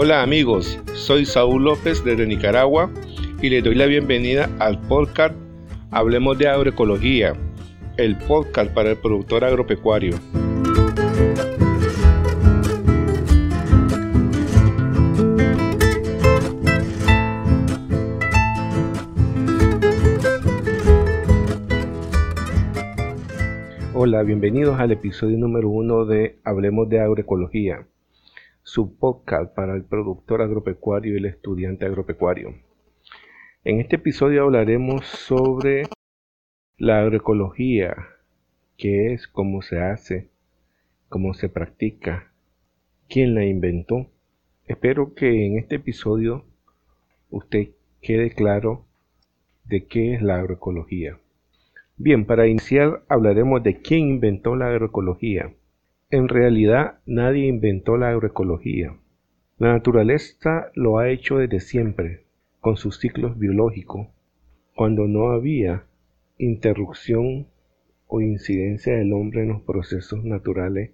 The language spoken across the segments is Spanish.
Hola amigos, soy Saúl López desde Nicaragua y les doy la bienvenida al podcast Hablemos de Agroecología, el podcast para el productor agropecuario. Hola, bienvenidos al episodio número uno de Hablemos de Agroecología, su podcast para el productor agropecuario y el estudiante agropecuario. En este episodio hablaremos sobre la agroecología, qué es, cómo se hace, cómo se practica, quién la inventó. Espero que en este episodio usted quede claro de qué es la agroecología. Bien, para iniciar hablaremos de quién inventó la agroecología. En realidad nadie inventó la agroecología. La naturaleza lo ha hecho desde siempre, con sus ciclos biológicos, cuando no había interrupción o incidencia del hombre en los procesos naturales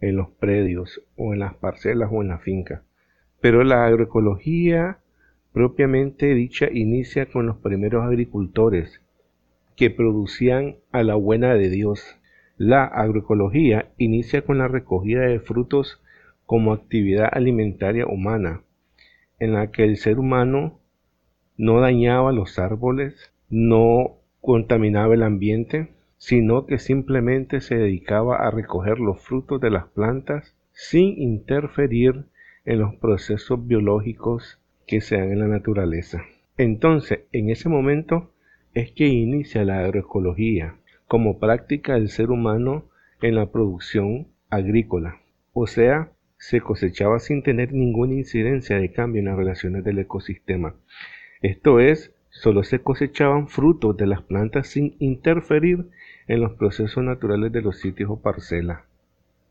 en los predios o en las parcelas o en la finca. Pero la agroecología propiamente dicha inicia con los primeros agricultores que producían a la buena de Dios. La agroecología inicia con la recogida de frutos como actividad alimentaria humana, en la que el ser humano no dañaba los árboles, no contaminaba el ambiente, sino que simplemente se dedicaba a recoger los frutos de las plantas sin interferir en los procesos biológicos que se dan en la naturaleza. Entonces, en ese momento, es que inicia la agroecología como práctica del ser humano en la producción agrícola. O sea, se cosechaba sin tener ninguna incidencia de cambio en las relaciones del ecosistema. Esto es, solo se cosechaban frutos de las plantas sin interferir en los procesos naturales de los sitios o parcelas.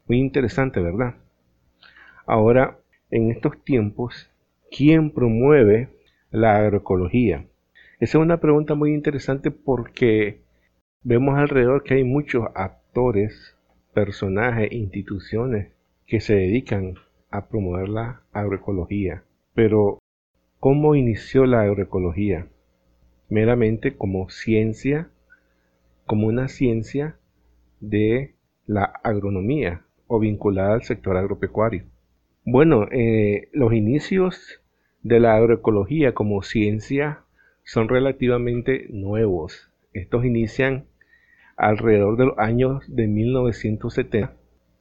Muy interesante, ¿verdad? Ahora, en estos tiempos, ¿quién promueve la agroecología? Esa es una pregunta muy interesante porque vemos alrededor que hay muchos actores, personajes, instituciones que se dedican a promover la agroecología. Pero, ¿cómo inició la agroecología? Meramente como ciencia, como una ciencia de la agronomía o vinculada al sector agropecuario. Bueno, eh, los inicios de la agroecología como ciencia son relativamente nuevos. Estos inician alrededor de los años de 1970,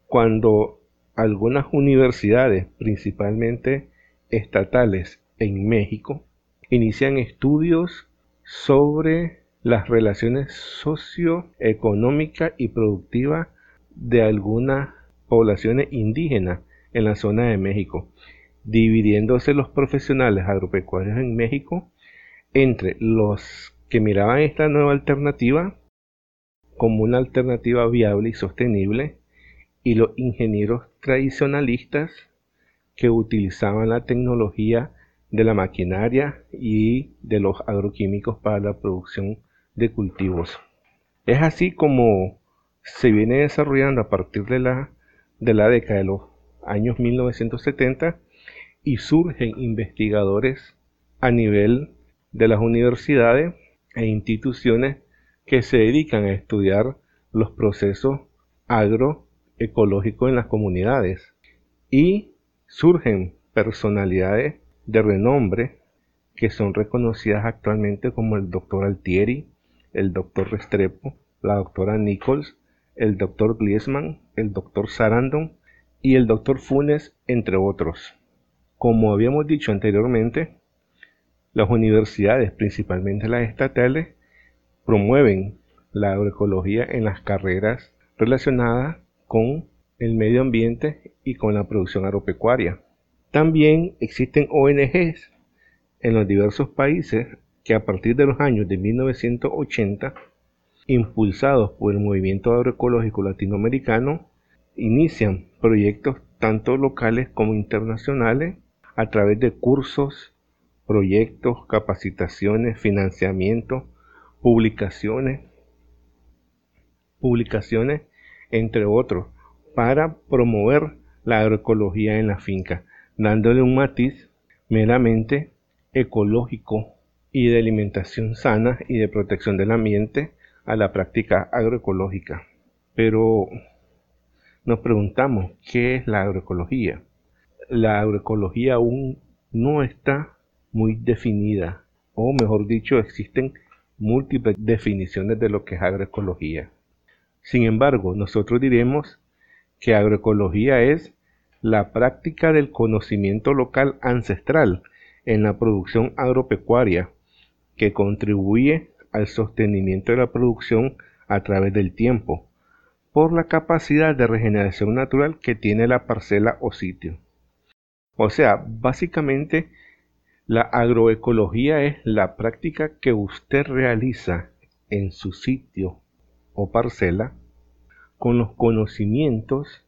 cuando algunas universidades, principalmente estatales en México, inician estudios sobre las relaciones socioeconómicas y productivas de algunas poblaciones indígenas en la zona de México, dividiéndose los profesionales agropecuarios en México entre los que miraban esta nueva alternativa como una alternativa viable y sostenible y los ingenieros tradicionalistas que utilizaban la tecnología de la maquinaria y de los agroquímicos para la producción de cultivos. Es así como se viene desarrollando a partir de la, de la década de los años 1970 y surgen investigadores a nivel de las universidades e instituciones que se dedican a estudiar los procesos agroecológicos en las comunidades y surgen personalidades de renombre que son reconocidas actualmente como el doctor Altieri, el doctor Restrepo, la doctora Nichols, el doctor Gliesman, el doctor Sarandon y el doctor Funes, entre otros. Como habíamos dicho anteriormente, las universidades, principalmente las estatales, promueven la agroecología en las carreras relacionadas con el medio ambiente y con la producción agropecuaria. También existen ONGs en los diversos países que a partir de los años de 1980, impulsados por el movimiento agroecológico latinoamericano, inician proyectos tanto locales como internacionales a través de cursos, proyectos, capacitaciones, financiamiento, publicaciones, publicaciones, entre otros, para promover la agroecología en la finca. dándole un matiz meramente ecológico y de alimentación sana y de protección del ambiente a la práctica agroecológica. Pero nos preguntamos, ¿qué es la agroecología? La agroecología aún no está muy definida, o mejor dicho, existen múltiples definiciones de lo que es agroecología. Sin embargo, nosotros diremos que agroecología es la práctica del conocimiento local ancestral en la producción agropecuaria que contribuye al sostenimiento de la producción a través del tiempo, por la capacidad de regeneración natural que tiene la parcela o sitio. O sea, básicamente la agroecología es la práctica que usted realiza en su sitio o parcela con los conocimientos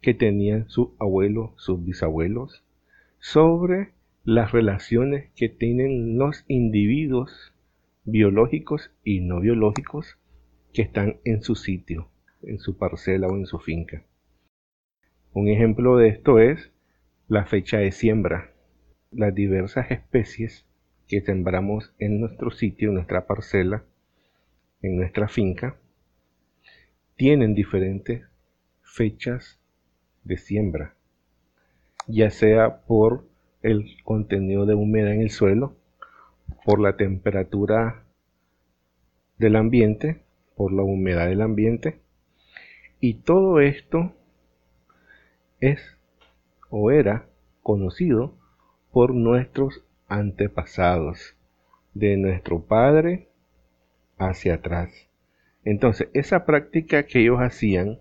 que tenían sus abuelos, sus bisabuelos, sobre las relaciones que tienen los individuos biológicos y no biológicos que están en su sitio, en su parcela o en su finca. Un ejemplo de esto es la fecha de siembra. Las diversas especies que sembramos en nuestro sitio, en nuestra parcela, en nuestra finca, tienen diferentes fechas de siembra, ya sea por el contenido de humedad en el suelo, por la temperatura del ambiente, por la humedad del ambiente, y todo esto es o era conocido por nuestros antepasados, de nuestro padre hacia atrás. Entonces, esa práctica que ellos hacían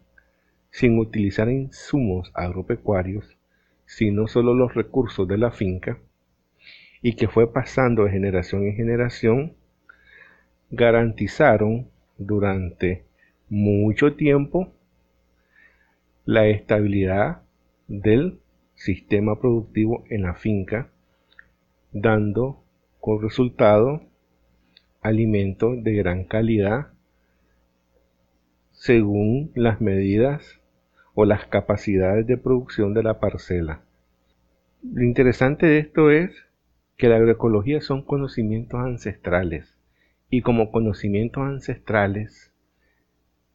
sin utilizar insumos agropecuarios, sino solo los recursos de la finca, y que fue pasando de generación en generación, garantizaron durante mucho tiempo la estabilidad del sistema productivo en la finca, dando con resultado alimentos de gran calidad según las medidas o las capacidades de producción de la parcela. Lo interesante de esto es que la agroecología son conocimientos ancestrales y como conocimientos ancestrales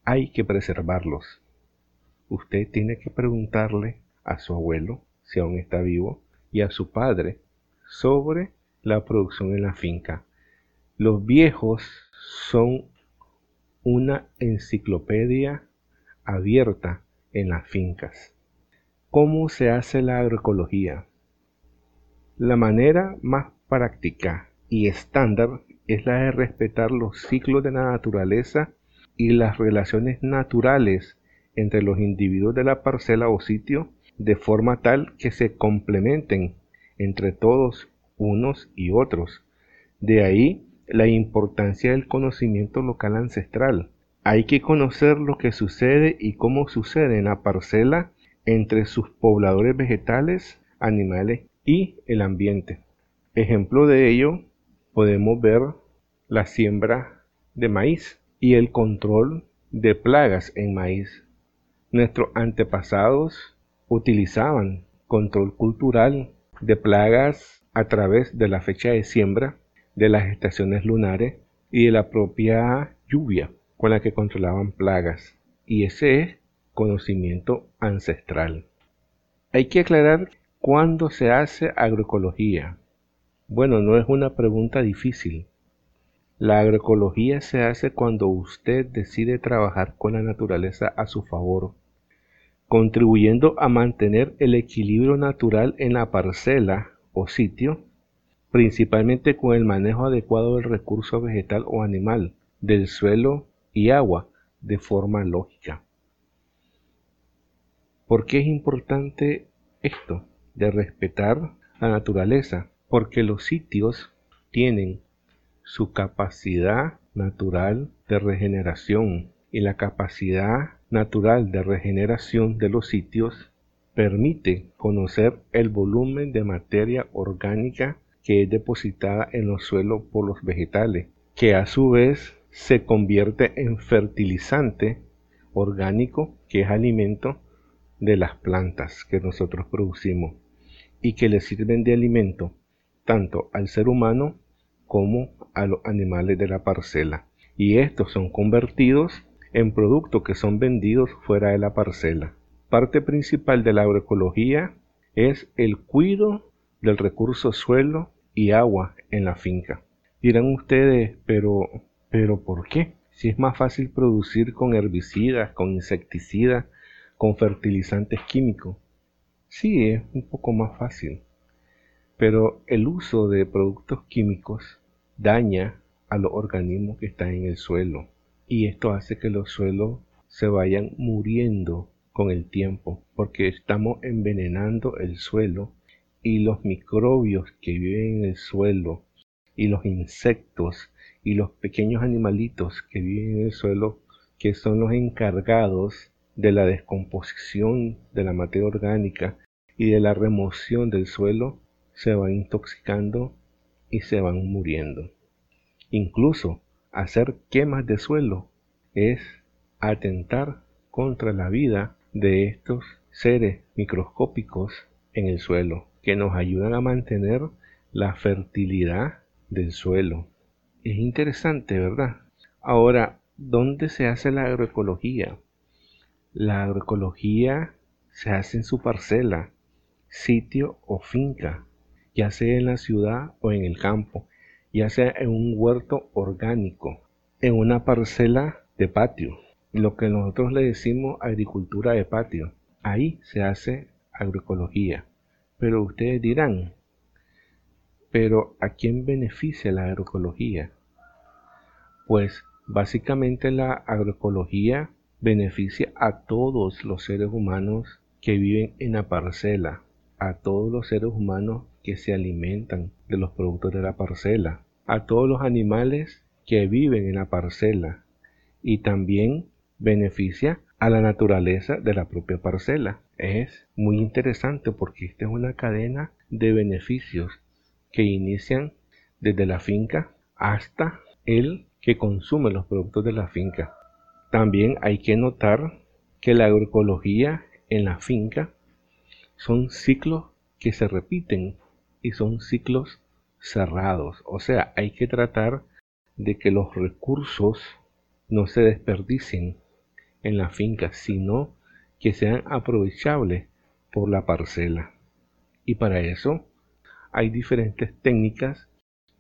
hay que preservarlos. Usted tiene que preguntarle a su abuelo, si aún está vivo, y a su padre sobre la producción en la finca. Los viejos son una enciclopedia abierta en las fincas. ¿Cómo se hace la agroecología? La manera más práctica y estándar es la de respetar los ciclos de la naturaleza y las relaciones naturales entre los individuos de la parcela o sitio de forma tal que se complementen entre todos unos y otros. De ahí la importancia del conocimiento local ancestral. Hay que conocer lo que sucede y cómo sucede en la parcela entre sus pobladores vegetales, animales y el ambiente. Ejemplo de ello podemos ver la siembra de maíz y el control de plagas en maíz. Nuestros antepasados utilizaban control cultural de plagas a través de la fecha de siembra de las estaciones lunares y de la propia lluvia con la que controlaban plagas. Y ese es conocimiento ancestral. Hay que aclarar cuándo se hace agroecología. Bueno, no es una pregunta difícil. La agroecología se hace cuando usted decide trabajar con la naturaleza a su favor, contribuyendo a mantener el equilibrio natural en la parcela o sitio principalmente con el manejo adecuado del recurso vegetal o animal, del suelo y agua, de forma lógica. ¿Por qué es importante esto de respetar la naturaleza? Porque los sitios tienen su capacidad natural de regeneración y la capacidad natural de regeneración de los sitios permite conocer el volumen de materia orgánica que es depositada en los suelos por los vegetales, que a su vez se convierte en fertilizante orgánico, que es alimento de las plantas que nosotros producimos. y que le sirven de alimento tanto al ser humano como a los animales de la parcela. Y estos son convertidos en productos que son vendidos fuera de la parcela. Parte principal de la agroecología es el cuidado del recurso suelo y agua en la finca. Dirán ustedes, pero, pero ¿por qué? Si es más fácil producir con herbicidas, con insecticidas, con fertilizantes químicos. Sí, es un poco más fácil. Pero el uso de productos químicos daña a los organismos que están en el suelo y esto hace que los suelos se vayan muriendo con el tiempo porque estamos envenenando el suelo y los microbios que viven en el suelo y los insectos y los pequeños animalitos que viven en el suelo que son los encargados de la descomposición de la materia orgánica y de la remoción del suelo se van intoxicando y se van muriendo. Incluso hacer quemas de suelo es atentar contra la vida de estos seres microscópicos en el suelo que nos ayudan a mantener la fertilidad del suelo. Es interesante, ¿verdad? Ahora, ¿dónde se hace la agroecología? La agroecología se hace en su parcela, sitio o finca, ya sea en la ciudad o en el campo, ya sea en un huerto orgánico, en una parcela de patio, lo que nosotros le decimos agricultura de patio. Ahí se hace agroecología. Pero ustedes dirán, pero ¿a quién beneficia la agroecología? Pues básicamente la agroecología beneficia a todos los seres humanos que viven en la parcela, a todos los seres humanos que se alimentan de los productos de la parcela, a todos los animales que viven en la parcela y también beneficia a la naturaleza de la propia parcela. Es muy interesante porque esta es una cadena de beneficios que inician desde la finca hasta el que consume los productos de la finca. También hay que notar que la agroecología en la finca son ciclos que se repiten y son ciclos cerrados. O sea, hay que tratar de que los recursos no se desperdicien en la finca, sino que sean aprovechables por la parcela. Y para eso hay diferentes técnicas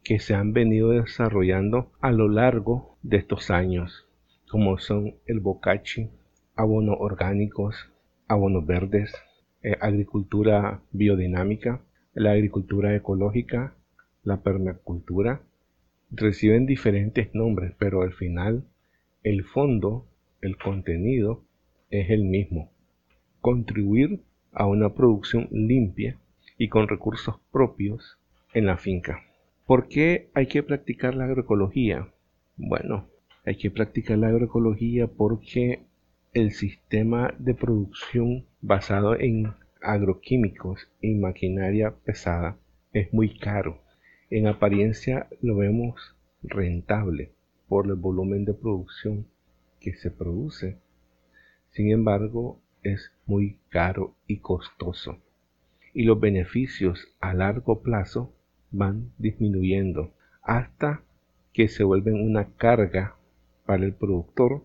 que se han venido desarrollando a lo largo de estos años, como son el bocachi, abonos orgánicos, abonos verdes, eh, agricultura biodinámica, la agricultura ecológica, la permacultura, reciben diferentes nombres, pero al final el fondo, el contenido es el mismo. Contribuir a una producción limpia y con recursos propios en la finca. ¿Por qué hay que practicar la agroecología? Bueno, hay que practicar la agroecología porque el sistema de producción basado en agroquímicos y maquinaria pesada es muy caro. En apariencia lo vemos rentable por el volumen de producción que se produce. Sin embargo, es muy caro y costoso. Y los beneficios a largo plazo van disminuyendo hasta que se vuelven una carga para el productor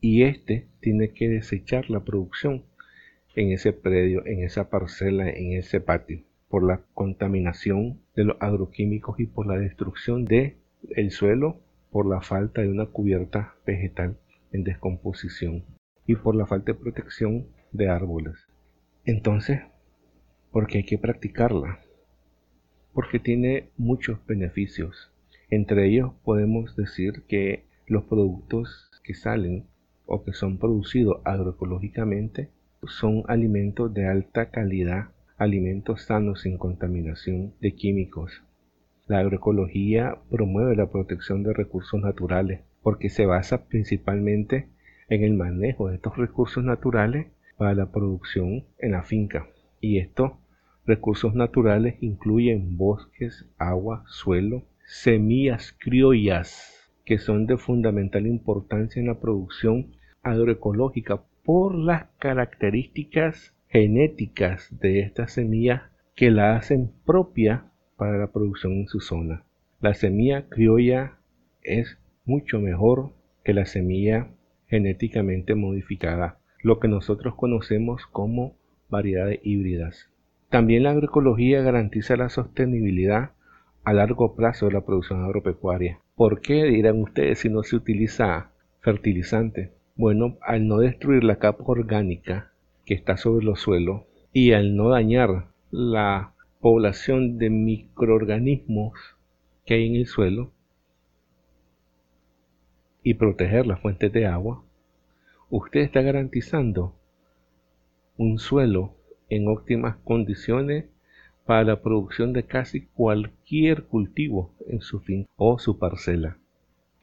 y éste tiene que desechar la producción en ese predio, en esa parcela, en ese patio, por la contaminación de los agroquímicos y por la destrucción del el suelo, por la falta de una cubierta vegetal en descomposición y por la falta de protección de árboles. Entonces, ¿por qué hay que practicarla? Porque tiene muchos beneficios. Entre ellos podemos decir que los productos que salen o que son producidos agroecológicamente son alimentos de alta calidad, alimentos sanos sin contaminación de químicos. La agroecología promueve la protección de recursos naturales porque se basa principalmente en el manejo de estos recursos naturales para la producción en la finca. Y estos recursos naturales incluyen bosques, agua, suelo, semillas criollas que son de fundamental importancia en la producción agroecológica por las características genéticas de estas semillas que la hacen propia para la producción en su zona. La semilla criolla es mucho mejor que la semilla genéticamente modificada, lo que nosotros conocemos como variedades híbridas. También la agroecología garantiza la sostenibilidad a largo plazo de la producción agropecuaria. ¿Por qué dirán ustedes si no se utiliza fertilizante? Bueno, al no destruir la capa orgánica que está sobre los suelos y al no dañar la población de microorganismos que hay en el suelo, y proteger las fuentes de agua, usted está garantizando un suelo en óptimas condiciones para la producción de casi cualquier cultivo en su fin o su parcela.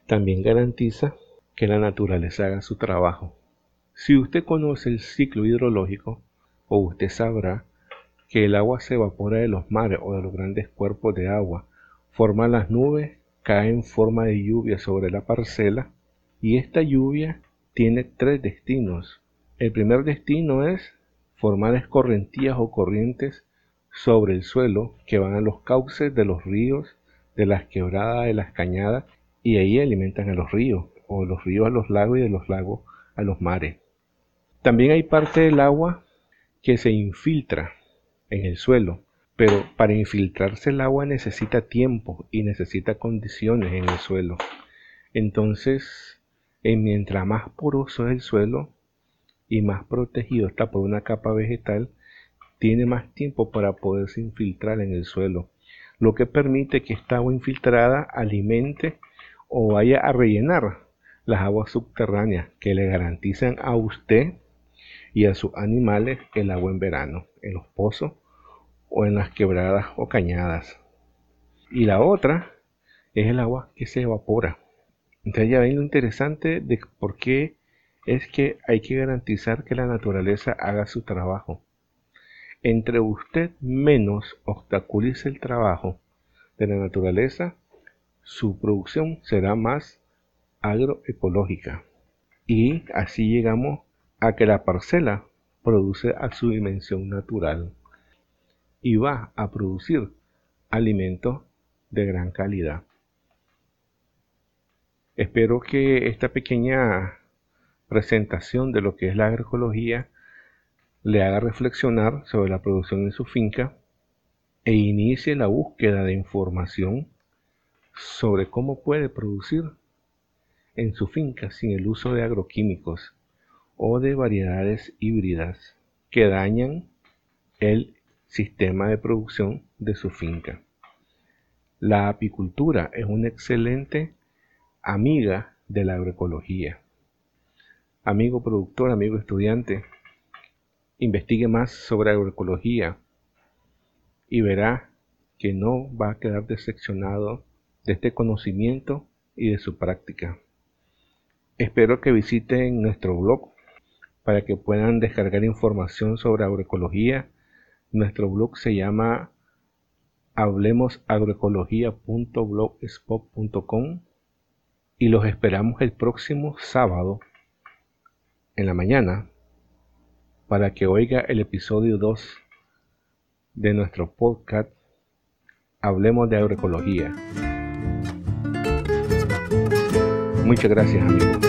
También garantiza que la naturaleza haga su trabajo. Si usted conoce el ciclo hidrológico, o usted sabrá que el agua se evapora de los mares o de los grandes cuerpos de agua, forma las nubes cae en forma de lluvia sobre la parcela y esta lluvia tiene tres destinos. El primer destino es formar escorrentías o corrientes sobre el suelo que van a los cauces de los ríos, de las quebradas, de las cañadas y ahí alimentan a los ríos o los ríos a los lagos y de los lagos a los mares. También hay parte del agua que se infiltra en el suelo pero para infiltrarse el agua necesita tiempo y necesita condiciones en el suelo. Entonces, mientras más poroso es el suelo y más protegido está por una capa vegetal, tiene más tiempo para poderse infiltrar en el suelo, lo que permite que esta agua infiltrada alimente o vaya a rellenar las aguas subterráneas que le garantizan a usted y a sus animales el agua en verano, en los pozos o en las quebradas o cañadas. Y la otra es el agua que se evapora. Entonces ya ven lo interesante de por qué es que hay que garantizar que la naturaleza haga su trabajo. Entre usted menos obstaculice el trabajo de la naturaleza, su producción será más agroecológica. Y así llegamos a que la parcela produce a su dimensión natural y va a producir alimentos de gran calidad. Espero que esta pequeña presentación de lo que es la agroecología le haga reflexionar sobre la producción en su finca e inicie la búsqueda de información sobre cómo puede producir en su finca sin el uso de agroquímicos o de variedades híbridas que dañan el sistema de producción de su finca. La apicultura es una excelente amiga de la agroecología. Amigo productor, amigo estudiante, investigue más sobre agroecología y verá que no va a quedar decepcionado de este conocimiento y de su práctica. Espero que visiten nuestro blog para que puedan descargar información sobre agroecología nuestro blog se llama hablemosagroecología.blogspot.com y los esperamos el próximo sábado en la mañana para que oiga el episodio 2 de nuestro podcast Hablemos de Agroecología. Muchas gracias amigos.